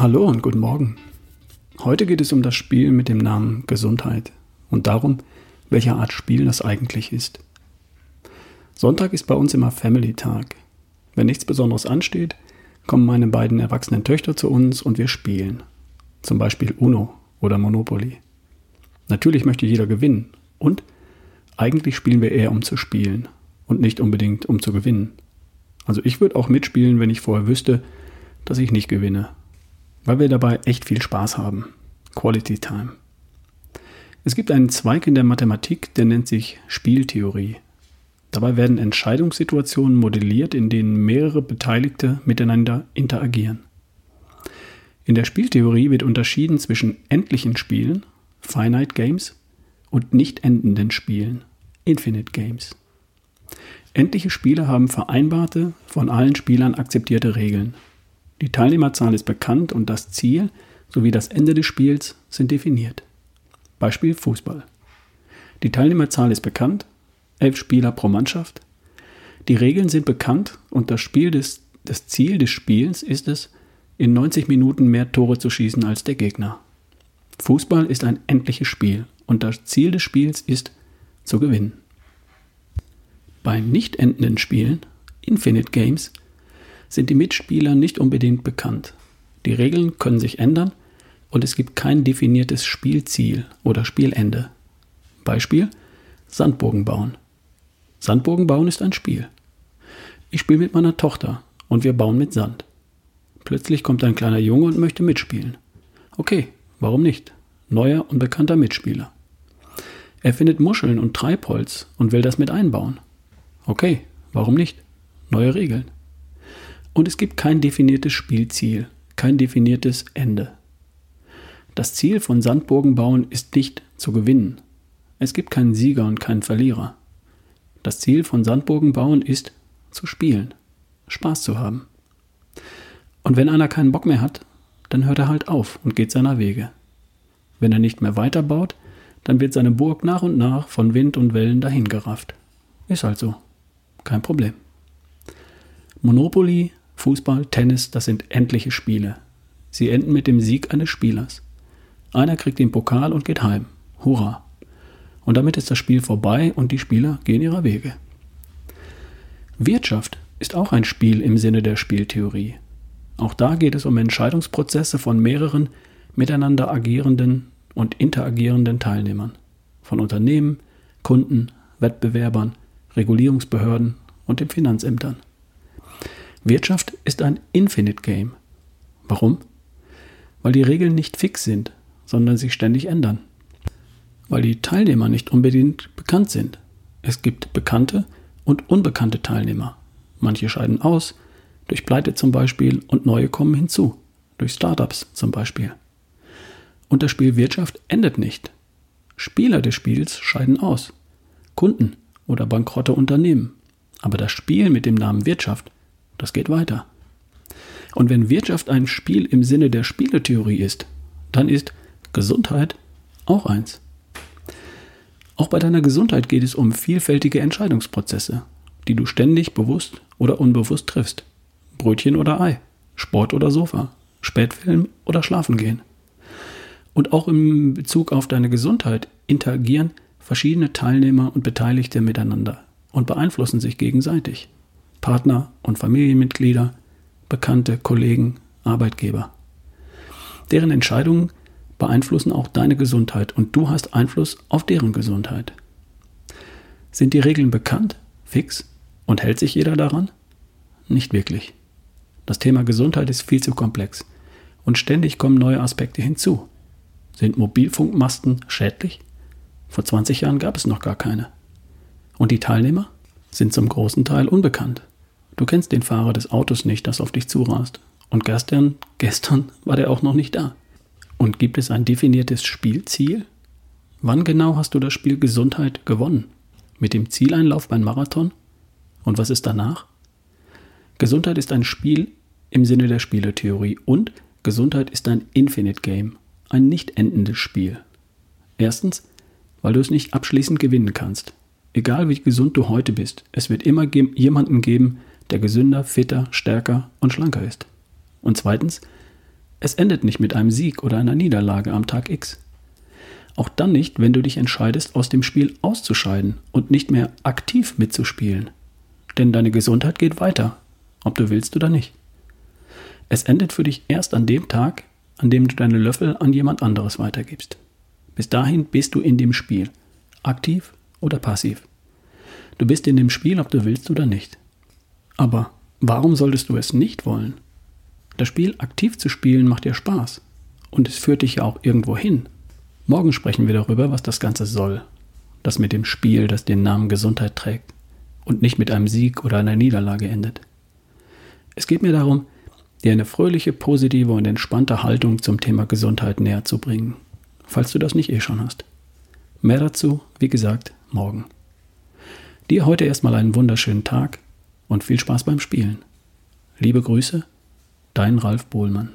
Hallo und guten Morgen. Heute geht es um das Spiel mit dem Namen Gesundheit und darum, welche Art Spiel das eigentlich ist. Sonntag ist bei uns immer Family-Tag. Wenn nichts Besonderes ansteht, kommen meine beiden erwachsenen Töchter zu uns und wir spielen. Zum Beispiel Uno oder Monopoly. Natürlich möchte jeder gewinnen und eigentlich spielen wir eher um zu spielen und nicht unbedingt um zu gewinnen. Also ich würde auch mitspielen, wenn ich vorher wüsste, dass ich nicht gewinne weil wir dabei echt viel Spaß haben. Quality Time. Es gibt einen Zweig in der Mathematik, der nennt sich Spieltheorie. Dabei werden Entscheidungssituationen modelliert, in denen mehrere Beteiligte miteinander interagieren. In der Spieltheorie wird unterschieden zwischen endlichen Spielen, Finite Games, und nicht endenden Spielen, Infinite Games. Endliche Spiele haben vereinbarte, von allen Spielern akzeptierte Regeln, die Teilnehmerzahl ist bekannt und das Ziel sowie das Ende des Spiels sind definiert. Beispiel Fußball. Die Teilnehmerzahl ist bekannt, elf Spieler pro Mannschaft. Die Regeln sind bekannt und das, Spiel des, das Ziel des Spiels ist es, in 90 Minuten mehr Tore zu schießen als der Gegner. Fußball ist ein endliches Spiel und das Ziel des Spiels ist, zu gewinnen. Bei nicht endenden Spielen, Infinite Games, sind die Mitspieler nicht unbedingt bekannt. Die Regeln können sich ändern und es gibt kein definiertes Spielziel oder Spielende. Beispiel Sandbogen bauen. Sandbogen bauen ist ein Spiel. Ich spiele mit meiner Tochter und wir bauen mit Sand. Plötzlich kommt ein kleiner Junge und möchte mitspielen. Okay, warum nicht? Neuer, unbekannter Mitspieler. Er findet Muscheln und Treibholz und will das mit einbauen. Okay, warum nicht? Neue Regeln. Und es gibt kein definiertes Spielziel, kein definiertes Ende. Das Ziel von Sandburgen bauen ist nicht zu gewinnen. Es gibt keinen Sieger und keinen Verlierer. Das Ziel von Sandburgen bauen ist zu spielen, Spaß zu haben. Und wenn einer keinen Bock mehr hat, dann hört er halt auf und geht seiner Wege. Wenn er nicht mehr weiterbaut, dann wird seine Burg nach und nach von Wind und Wellen dahingerafft. Ist halt so. Kein Problem. Monopoly Fußball, Tennis, das sind endliche Spiele. Sie enden mit dem Sieg eines Spielers. Einer kriegt den Pokal und geht heim. Hurra! Und damit ist das Spiel vorbei und die Spieler gehen ihrer Wege. Wirtschaft ist auch ein Spiel im Sinne der Spieltheorie. Auch da geht es um Entscheidungsprozesse von mehreren miteinander agierenden und interagierenden Teilnehmern. Von Unternehmen, Kunden, Wettbewerbern, Regulierungsbehörden und den Finanzämtern. Wirtschaft ist ein Infinite Game. Warum? Weil die Regeln nicht fix sind, sondern sich ständig ändern. Weil die Teilnehmer nicht unbedingt bekannt sind. Es gibt bekannte und unbekannte Teilnehmer. Manche scheiden aus, durch Pleite zum Beispiel, und neue kommen hinzu, durch Startups zum Beispiel. Und das Spiel Wirtschaft endet nicht. Spieler des Spiels scheiden aus. Kunden oder bankrotte Unternehmen. Aber das Spiel mit dem Namen Wirtschaft das geht weiter. Und wenn Wirtschaft ein Spiel im Sinne der Spieletheorie ist, dann ist Gesundheit auch eins. Auch bei deiner Gesundheit geht es um vielfältige Entscheidungsprozesse, die du ständig bewusst oder unbewusst triffst. Brötchen oder Ei, Sport oder Sofa, Spätfilm oder Schlafen gehen. Und auch im Bezug auf deine Gesundheit interagieren verschiedene Teilnehmer und Beteiligte miteinander und beeinflussen sich gegenseitig. Partner und Familienmitglieder, Bekannte, Kollegen, Arbeitgeber. Deren Entscheidungen beeinflussen auch deine Gesundheit und du hast Einfluss auf deren Gesundheit. Sind die Regeln bekannt, fix und hält sich jeder daran? Nicht wirklich. Das Thema Gesundheit ist viel zu komplex und ständig kommen neue Aspekte hinzu. Sind Mobilfunkmasten schädlich? Vor 20 Jahren gab es noch gar keine. Und die Teilnehmer sind zum großen Teil unbekannt. Du kennst den Fahrer des Autos nicht, das auf dich zurast. Und gestern, gestern war der auch noch nicht da. Und gibt es ein definiertes Spielziel? Wann genau hast du das Spiel Gesundheit gewonnen? Mit dem Zieleinlauf beim Marathon? Und was ist danach? Gesundheit ist ein Spiel im Sinne der Spieletheorie und Gesundheit ist ein Infinite Game, ein nicht endendes Spiel. Erstens, weil du es nicht abschließend gewinnen kannst. Egal wie gesund du heute bist, es wird immer jemanden geben, der gesünder, fitter, stärker und schlanker ist. Und zweitens, Es endet nicht mit einem Sieg oder einer Niederlage am Tag X. Auch dann nicht, wenn du dich entscheidest, aus dem Spiel auszuscheiden und nicht mehr aktiv mitzuspielen. Denn deine Gesundheit geht weiter, ob du willst oder nicht. Es endet für dich erst an dem Tag, an dem du deine Löffel an jemand anderes weitergibst. Bis dahin bist du in dem Spiel, aktiv oder passiv. Du bist in dem Spiel, ob du willst oder nicht. Aber warum solltest du es nicht wollen? Das Spiel aktiv zu spielen macht dir Spaß. Und es führt dich ja auch irgendwo hin. Morgen sprechen wir darüber, was das Ganze soll. Das mit dem Spiel, das den Namen Gesundheit trägt und nicht mit einem Sieg oder einer Niederlage endet. Es geht mir darum, dir eine fröhliche, positive und entspannte Haltung zum Thema Gesundheit näher zu bringen, falls du das nicht eh schon hast. Mehr dazu, wie gesagt, morgen. Dir heute erstmal einen wunderschönen Tag und viel Spaß beim Spielen. Liebe Grüße, dein Ralf Bohlmann.